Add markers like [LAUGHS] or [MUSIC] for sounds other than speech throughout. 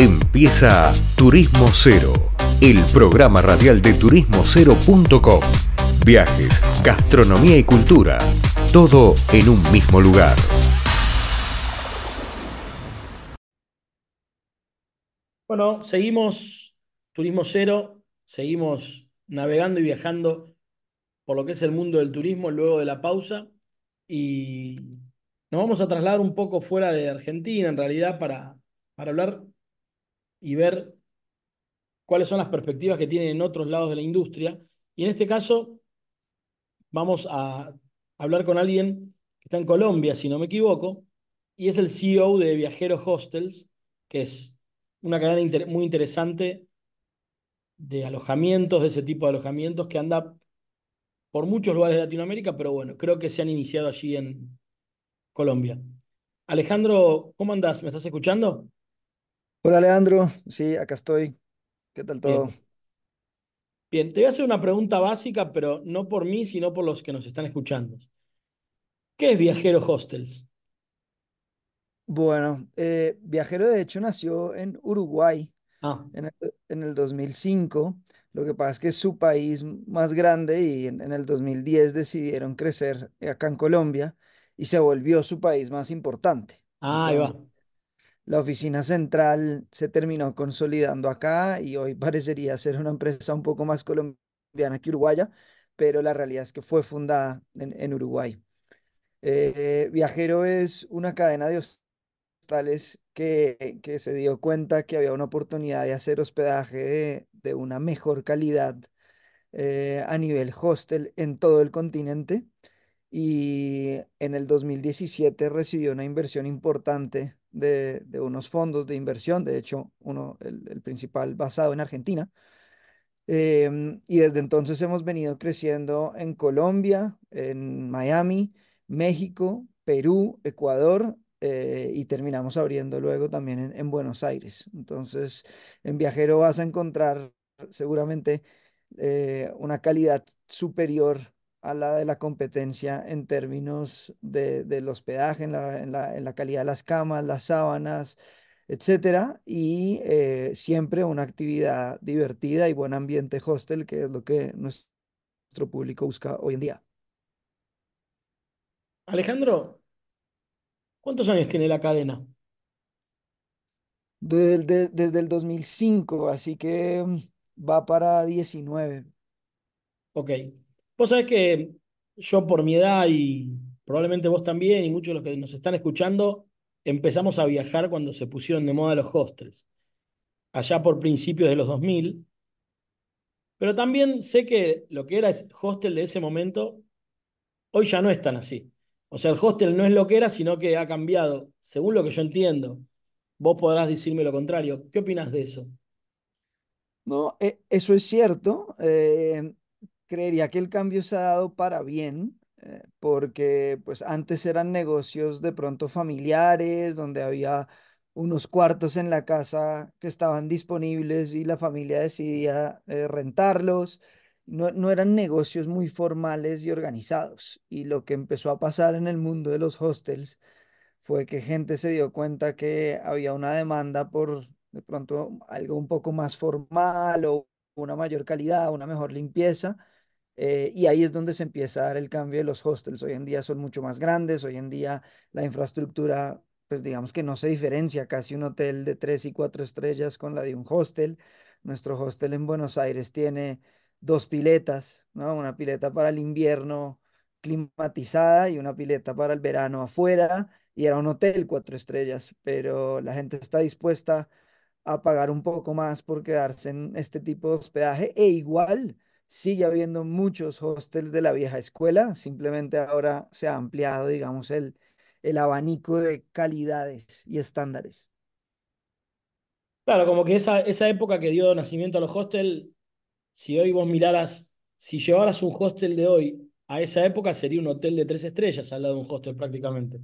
Empieza Turismo Cero, el programa radial de turismocero.com. Viajes, gastronomía y cultura, todo en un mismo lugar. Bueno, seguimos Turismo Cero, seguimos navegando y viajando por lo que es el mundo del turismo luego de la pausa y nos vamos a trasladar un poco fuera de Argentina en realidad para, para hablar y ver cuáles son las perspectivas que tienen en otros lados de la industria. Y en este caso vamos a hablar con alguien que está en Colombia, si no me equivoco, y es el CEO de Viajeros Hostels, que es una cadena muy interesante de alojamientos, de ese tipo de alojamientos que anda por muchos lugares de Latinoamérica, pero bueno, creo que se han iniciado allí en Colombia. Alejandro, ¿cómo andás? ¿Me estás escuchando? Hola, Leandro. Sí, acá estoy. ¿Qué tal todo? Bien. Bien, te voy a hacer una pregunta básica, pero no por mí, sino por los que nos están escuchando. ¿Qué es Viajero Hostels? Bueno, eh, Viajero de hecho nació en Uruguay Ah, en el, en el 2005. Lo que pasa es que es su país más grande y en, en el 2010 decidieron crecer acá en Colombia y se volvió su país más importante. ah, ahí va. La oficina central se terminó consolidando acá y hoy parecería ser una empresa un poco más colombiana que uruguaya, pero la realidad es que fue fundada en, Uruguay. Eh, Viajero es una cadena de hostales que, se dio cuenta que había una oportunidad de hacer hospedaje de, de una mejor calidad eh, a nivel hostel en todo el continente y en el 2017 recibió una inversión importante de, unos fondos de inversión, de hecho, uno, el, principal basado en Argentina. Em, y desde entonces hemos venido creciendo en Colombia, en Miami, México, Perú, Ecuador eh, y terminamos abriendo luego también en, en Buenos Aires. Entonces, en Viajero vas a encontrar seguramente eh, una calidad superior a la de la competencia en términos de, del hospedaje, en la, en la, en la calidad de las camas, las sábanas, etcétera, y eh, siempre una actividad divertida y buen ambiente hostel, que es lo que nuestro público busca hoy en día. Alejandro, ¿cuántos años tiene la cadena? De- desde el 2005, así que mm, va para 19. Ok. Vos sabés que yo por mi edad y probablemente vos también y muchos de los que nos están escuchando, empezamos a viajar cuando se pusieron de moda los hostels, allá por principios de los 2000, pero también sé que lo que era el hostel de ese momento, hoy ya no es tan así. O sea, el hostel no es lo que era, sino que ha cambiado, según lo que yo entiendo. Vos podrás decirme lo contrario. ¿Qué opinas de eso? No, e- eso es cierto. eh, creería que el cambio se ha dado para bien, eh, porque pues antes eran negocios de pronto familiares, donde había unos cuartos en la casa que estaban disponibles y la familia decidía eh, rentarlos. No, no eran negocios muy formales y organizados. Y lo que empezó a pasar en el mundo de los hostels fue que gente se dio cuenta que había una demanda por de pronto algo un poco más formal o una mayor calidad, una mejor limpieza. Eh, y ahí es donde se empieza a dar el cambio de los hostels. Hoy en día son mucho más grandes, hoy en día la infraestructura, pues digamos que no se diferencia casi un hotel de tres y cuatro estrellas con la de un hostel. Nuestro hostel en Buenos Aires tiene dos piletas, ¿no? Una pileta para el invierno climatizada y una pileta para el verano afuera y era un hotel cuatro estrellas, pero la gente está dispuesta a pagar un poco más por quedarse en este tipo de hospedaje e igual sigue habiendo muchos hostels de la vieja escuela, simplemente ahora se ha ampliado, digamos, el, el abanico de calidades y estándares. Claro, como que esa, esa época que dio nacimiento a los hostels, si hoy vos miraras, si llevaras un hostel de hoy a esa época, sería un hotel de tres estrellas al lado de un hostel prácticamente.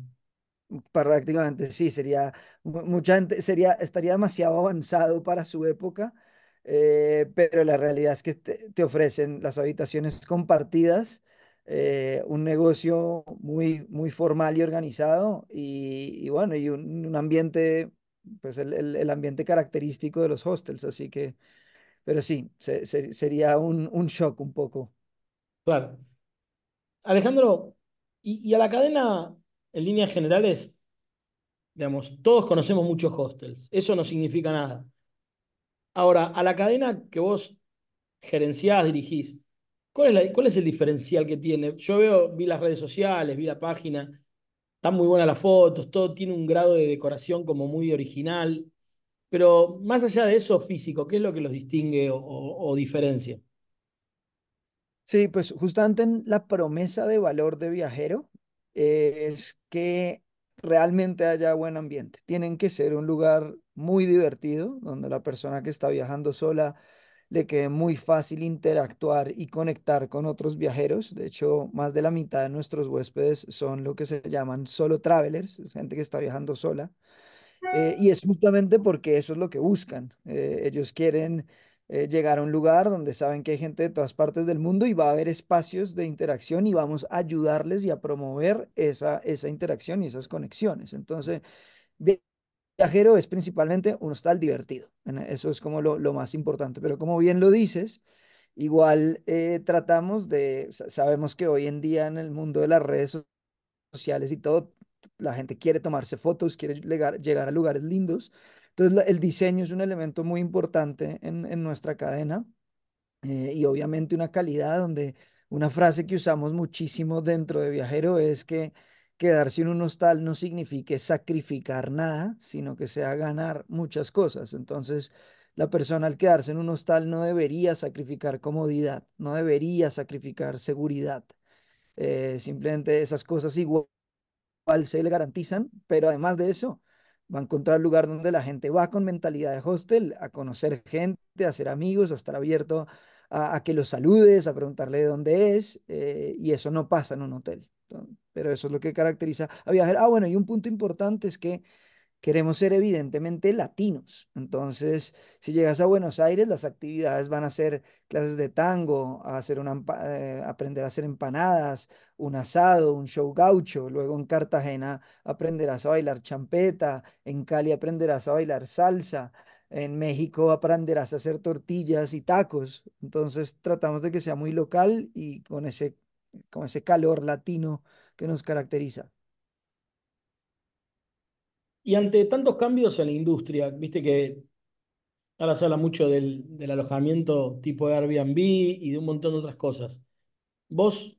Prácticamente sí, sería, mu- mucha gente sería, estaría demasiado avanzado para su época, eh, pero la realidad es que te, ofrecen las habitaciones compartidas, eh, un negocio muy, muy formal y organizado y, bueno, y un, ambiente pues el, el- ambiente característico de los hostels, así que, pero sí, se- se- sería un, un shock un poco. Claro. Alejandro, y a la cadena, en líneas generales, digamos, todos conocemos muchos hostels. Eso no significa nada. Ahora, a la cadena que vos gerenciás, dirigís, ¿cuál es el diferencial que tiene? Yo veo, vi las redes sociales, vi la página, están muy buenas las fotos, todo tiene un grado de decoración como muy original, pero más allá de eso físico, ¿qué es lo que los distingue o diferencia? Sí, pues justamente en la promesa de valor de viajero eh, es que realmente haya buen ambiente. Tienen que ser un lugar muy divertido, donde la persona que está viajando sola le quede muy fácil interactuar y conectar con otros viajeros. De hecho, más de la mitad de nuestros huéspedes son lo que se llaman solo travelers, gente que está viajando sola. Eh, y es justamente porque eso es lo que buscan. Eh, ellos quieren eh, llegar a un lugar donde saben que hay gente de todas partes del mundo y va a haber espacios de interacción y vamos a ayudarles y a promover esa, esa interacción y esas conexiones. Entonces, vi- viajero es principalmente un hostal divertido. En- Eso es como lo, lo más importante. Pero como bien lo dices, igual eh, tratamos de, sa- sabemos que hoy en día en el mundo de las redes sociales y todo, la gente quiere tomarse fotos, quiere llegar, llegar a lugares lindos. Entonces, el diseño es un elemento muy importante en, nuestra cadena eh, y obviamente una calidad donde una frase que usamos muchísimo dentro de Viajero es que quedarse en un hostal no signifique sacrificar nada, sino que sea ganar muchas cosas. Entonces, la persona al quedarse en un hostal no debería sacrificar comodidad, no debería sacrificar seguridad. Eh, simplemente esas cosas igual se le garantizan, pero además de eso, va a encontrar lugar donde la gente va con mentalidad de hostel, a conocer gente, a hacer amigos, a estar abierto a, que los saludes, a preguntarle de dónde es, eh, y eso no pasa en un hotel. Pero eso es lo que caracteriza a viajar. Ah, bueno, y un punto importante es que Queremos ser evidentemente latinos. Entonces, si llegas a Buenos Aires, las actividades van a ser clases de tango, eh, aprender a hacer empanadas, un asado, un show gaucho. Luego en Cartagena aprenderás a bailar champeta, en Cali aprenderás a bailar salsa, en México aprenderás a hacer tortillas y tacos. Entonces, tratamos de que sea muy local y con ese, con ese calor latino que nos caracteriza. Y ante tantos cambios en la industria, viste que ahora se habla mucho del, del alojamiento tipo Airbnb y de un montón de otras cosas. ¿Vos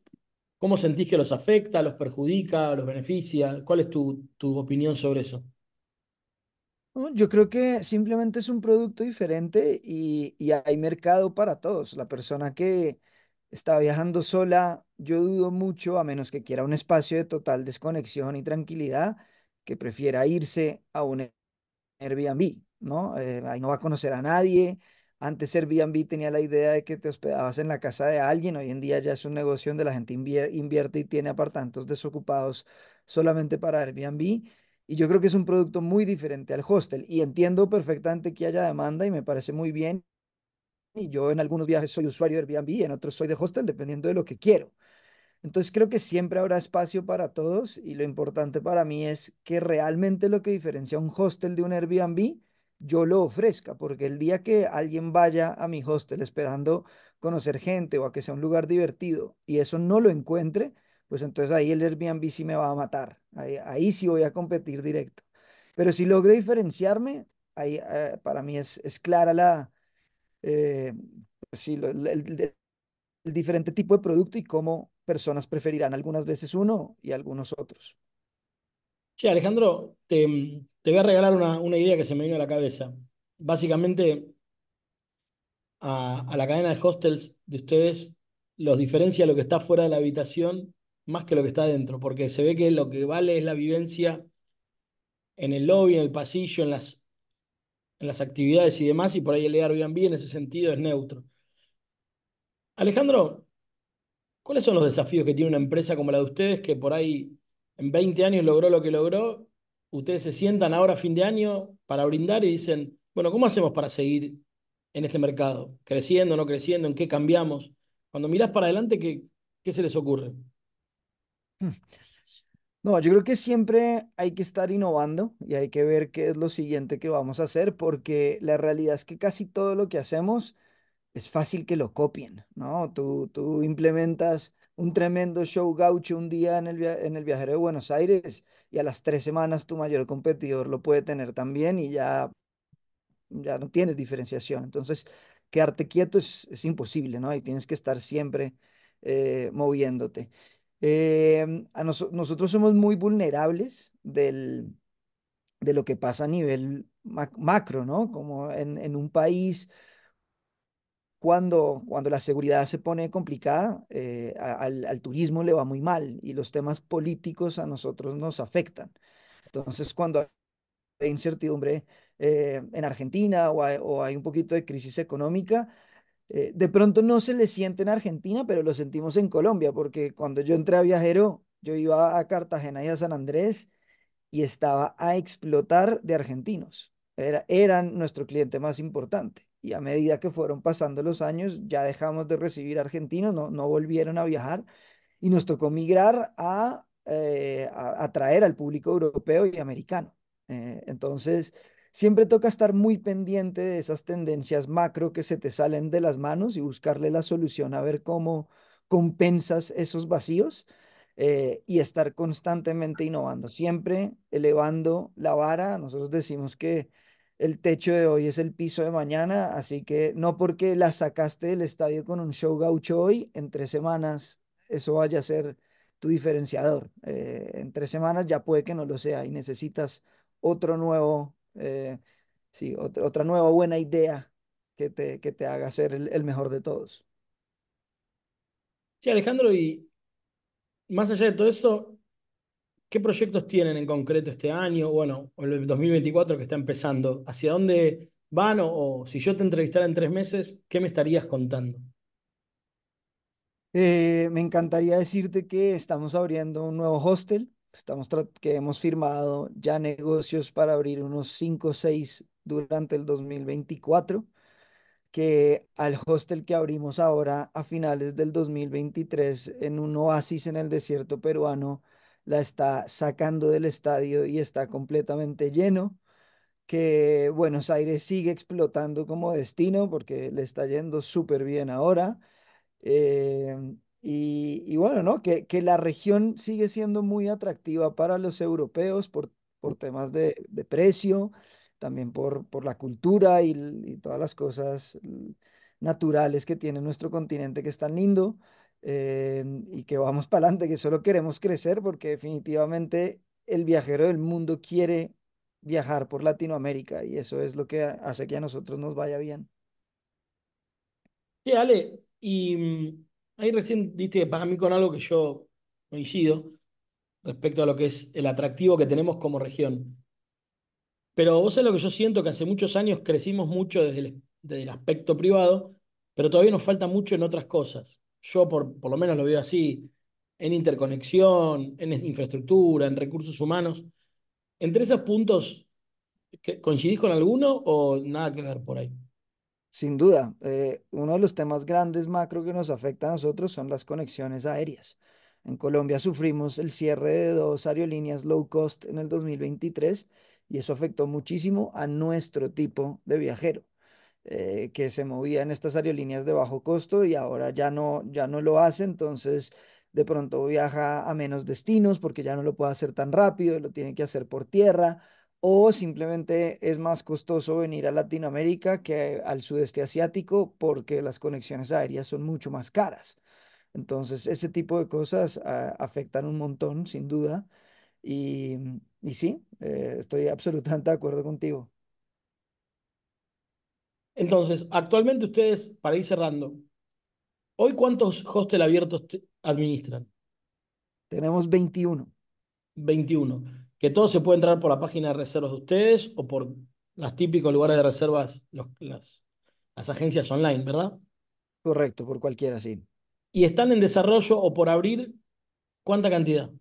cómo sentís que los afecta, los perjudica, los beneficia? ¿Cuál es tu, opinión sobre eso? Yo creo que simplemente es un producto diferente y hay mercado para todos. La persona que está viajando sola, yo dudo mucho, a menos que quiera un espacio de total desconexión y tranquilidad, que prefiera irse a un Airbnb, ¿no? Eh, ahí no va a conocer a nadie. Antes Airbnb tenía la idea de que te hospedabas en la casa de alguien, hoy en día ya es un negocio donde la gente invier- invierte y tiene apartamentos desocupados solamente para Airbnb. Y yo creo que es un producto muy diferente al hostel y entiendo perfectamente que haya demanda y me parece muy bien. Y yo en algunos viajes soy usuario de Airbnb, en otros soy de hostel, dependiendo de lo que quiero. Entonces creo que siempre habrá espacio para todos y lo importante para mí es que realmente lo que diferencia un hostel de un Airbnb, yo lo ofrezca, porque el día que alguien vaya a mi hostel esperando conocer gente o a que sea un lugar divertido y eso no lo encuentre, pues entonces ahí el Airbnb sí me va a matar, ahí, ahí sí voy a competir directo. Pero si logro diferenciarme, ahí eh, para mí es, es clara la, eh, pues sí, lo- el, el- el diferente tipo de producto y cómo personas preferirán algunas veces uno y algunos otros. Sí, Alejandro, te, voy a regalar una, idea que se me vino a la cabeza. Básicamente, a, la cadena de hostels de ustedes los diferencia lo que está fuera de la habitación más que lo que está dentro, porque se ve que lo que vale es la vivencia en el lobby, en el pasillo, en las, en las actividades y demás, y por ahí el Airbnb en ese sentido es neutro. Alejandro, ¿cuáles son los desafíos que tiene una empresa como la de ustedes que por ahí en 20 años logró lo que logró? Ustedes se sientan ahora a fin de año para brindar y dicen, bueno, ¿cómo hacemos para seguir en este mercado? ¿Creciendo, no creciendo? ¿En qué cambiamos? Cuando mirás para adelante, ¿qué, qué se les ocurre? No, yo creo que siempre hay que estar innovando y hay que ver qué es lo siguiente que vamos a hacer, porque la realidad es que casi todo lo que hacemos es fácil que lo copien, ¿no? Tú, tú implementas un tremendo show gaucho un día en el, en el viajero de Buenos Aires y a las tres semanas tu mayor competidor lo puede tener también y ya, ya no tienes diferenciación. Entonces, quedarte quieto es, es imposible, ¿no? Y tienes que estar siempre eh, moviéndote. Em, a noso- nosotros somos muy vulnerables del, de lo que pasa a nivel mac- macro, ¿no? Como en, en un país cuando, cuando la seguridad se pone complicada, eh, al, al turismo le va muy mal y los temas políticos a nosotros nos afectan. Entonces, cuando hay incertidumbre eh, en Argentina o hay, o hay un poquito de crisis económica, eh, de pronto no se le siente en Argentina, pero lo sentimos en Colombia, porque cuando yo entré a viajero, yo iba a Cartagena y a San Andrés y estaba a explotar de argentinos. Era, eran nuestro cliente más importante. Y a medida que fueron pasando los años, ya dejamos de recibir argentinos, no, no volvieron a viajar y nos tocó migrar a, eh, atraer al público europeo y americano. Eh, entonces, siempre toca estar muy pendiente de esas tendencias macro que se te salen de las manos y buscarle la solución a ver cómo compensas esos vacíos eh, y estar constantemente innovando, siempre elevando la vara. Nosotros decimos que el techo de hoy es el piso de mañana, así que no porque la sacaste del estadio con un show gaucho hoy, en tres semanas eso vaya a ser tu diferenciador. Eh, en tres semanas ya puede que no lo sea y necesitas otro nuevo, eh, sí, ot- otra nueva buena idea que te, que te haga ser el, el mejor de todos. Sí, Alejandro, y más allá de todo eso, ¿qué proyectos tienen en concreto este año? Bueno, o el 2024 que está empezando. ¿Hacia dónde van? O, si yo te entrevistara en tres meses, ¿qué me estarías contando? Eh, me encantaría decirte que estamos abriendo un nuevo hostel, estamos que hemos firmado ya negocios para abrir unos 5 o 6 durante el 2024, que al hostel que abrimos ahora a finales del 2023 en un oasis en el desierto peruano, la está sacando del estadio y está completamente lleno, que Buenos Aires sigue explotando como destino porque le está yendo súper bien ahora eh, y, bueno, ¿no? Que, que la región sigue siendo muy atractiva para los europeos por, por temas de, de precio, también por, por la cultura y, y todas las cosas naturales que tiene nuestro continente que es tan lindo eh, y que vamos para adelante, que solo queremos crecer porque definitivamente el viajero del mundo quiere viajar por Latinoamérica y eso es lo que hace que a nosotros nos vaya bien. Sí, Ale, y mm, ahí recién diste para mí con algo que yo coincido respecto a lo que es el atractivo que tenemos como región. Pero vos sabés lo que yo siento, que hace muchos años crecimos mucho desde el, desde el aspecto privado, pero todavía nos falta mucho en otras cosas. Yo por, por lo menos lo veo así, en interconexión, en [LAUGHS] infraestructura, en recursos humanos. Entre esos puntos, ¿qué- ¿coincidís con alguno o nada que ver por ahí? Sin duda, eh, uno de los temas grandes macro que nos afecta a nosotros son las conexiones aéreas. En Colombia sufrimos el cierre de dos aerolíneas low cost en el 2023 y eso afectó muchísimo a nuestro tipo de viajero, eh, que se movía en estas aerolíneas de bajo costo y ahora ya no, ya no lo hace, entonces de pronto viaja a menos destinos porque ya no lo puede hacer tan rápido, lo tiene que hacer por tierra o simplemente es más costoso venir a Latinoamérica que al sudeste asiático porque las conexiones aéreas son mucho más caras. Entonces, ese tipo de cosas ah, afectan un montón, sin duda. Y, y sí, eh, estoy absolutamente de acuerdo contigo. Entonces, actualmente ustedes, para ir cerrando, ¿hoy cuántos hostel abiertos administran? Tenemos 21. 21. Que todo se puede entrar por la página de reservas de ustedes o por los típicos lugares de reservas, los- las, las agencias online, ¿verdad? correcto, por cualquiera, sí. Y están en desarrollo o por abrir, ¿cuánta cantidad?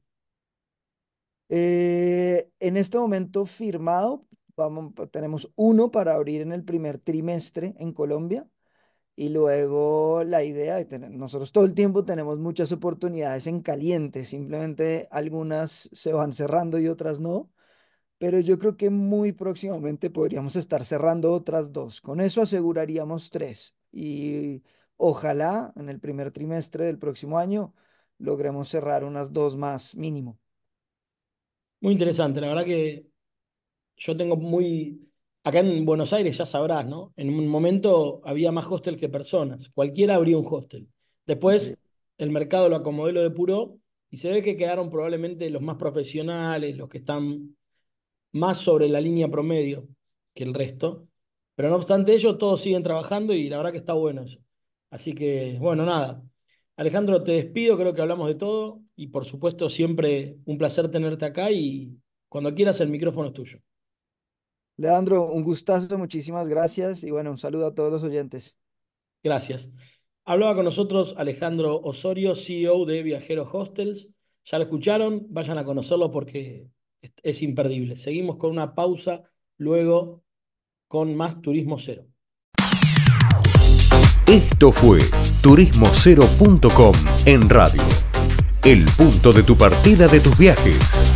Eh, en este momento firmado, vamos, tenemos uno para abrir en el primer trimestre en Colombia Y luego la idea de tener, nosotros todo el tiempo tenemos muchas oportunidades en caliente, simplemente algunas se van cerrando y otras no, pero yo creo que muy próximamente podríamos estar cerrando otras dos. Con eso aseguraríamos tres y ojalá en el primer trimestre del próximo año logremos cerrar unas dos más mínimo. Muy interesante, la verdad que yo tengo muy... Acá en Buenos Aires ya sabrás, ¿no? En un momento había más hostel que personas. Cualquiera abría un hostel. Después el mercado lo acomodó y lo depuró y se ve que quedaron probablemente los más profesionales, los que están más sobre la línea promedio que el resto. Pero no obstante ello, todos siguen trabajando y la verdad que está bueno eso. Así que, bueno, nada. Alejandro, te despido, creo que hablamos de todo y por supuesto siempre un placer tenerte acá y cuando quieras el micrófono es tuyo. Leandro, un gustazo, muchísimas gracias y bueno, un saludo a todos los oyentes. Gracias. Hablaba con nosotros Alejandro Osorio, CEO de Viajeros Hostels. Ya lo escucharon, vayan a conocerlo porque es imperdible. Seguimos con una pausa, luego con más Turismo Cero. Esto fue turismocero.com en radio. El punto de tu partida de tus viajes.